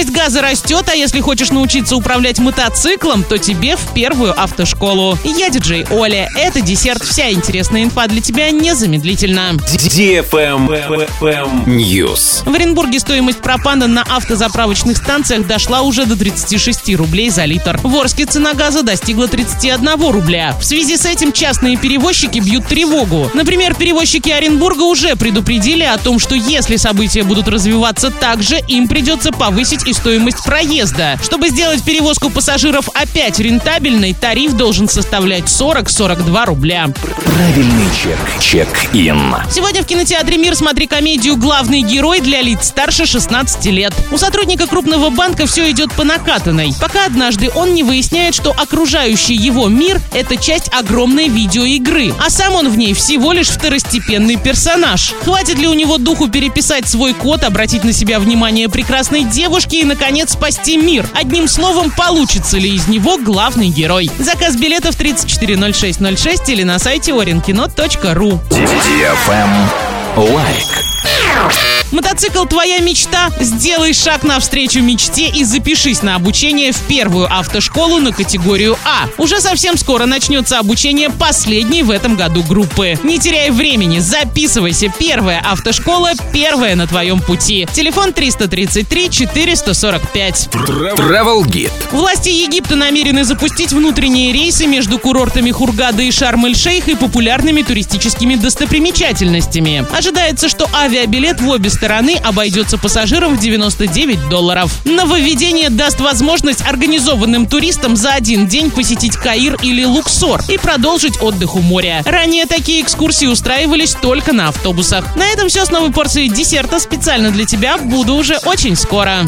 Стоимость газа растет, а если хочешь научиться управлять мотоциклом, то тебе в первую автошколу. Я диджей Оля. Это десерт. Вся интересная инфа для тебя незамедлительно. News. В Оренбурге стоимость пропана на автозаправочных станциях дошла уже до 36 рублей за литр. В Орске цена газа достигла 31 рубля. В связи с этим частные перевозчики бьют тревогу. Например, перевозчики Оренбурга уже предупредили о том, что если события будут развиваться так же, им придется повысить и стоимость проезда. Чтобы сделать перевозку пассажиров опять рентабельной, тариф должен составлять 40-42 рубля. Правильный чек. Чек-ин. Сегодня в кинотеатре «Мир» смотри комедию «Главный герой» для лиц старше 16 лет. У сотрудника крупного банка все идет по накатанной, пока однажды он не выясняет, что окружающий его мир – это часть огромной видеоигры, а сам он в ней всего лишь второстепенный персонаж. Хватит ли у него духу переписать свой код, обратить на себя внимание прекрасной девушки и, наконец, спасти мир? Одним словом, получится ли из него главный герой? Заказ билетов 340606 или на сайте orinkino.ru. Лайк. Мотоцикл «Твоя мечта»? Сделай шаг навстречу мечте и запишись на обучение в первую автошколу на категорию А. Уже совсем скоро начнется обучение последней в этом году группы. Не теряй времени, записывайся. Первая автошкола, первая на твоем пути. Телефон 333 445. Travel Guide. Власти Египта намерены запустить внутренние рейсы между курортами Хургада и Шарм-эль-Шейх и популярными туристическими достопримечательностями. Ожидается, что авиабилет в обе стороны обойдется пассажирам в 99 долларов. Нововведение даст возможность организованным туристам за один день посетить Каир или Луксор и продолжить отдых у моря. Ранее такие экскурсии устраивались только на автобусах. На этом все с новой порцией десерта специально для тебя. Буду уже очень скоро.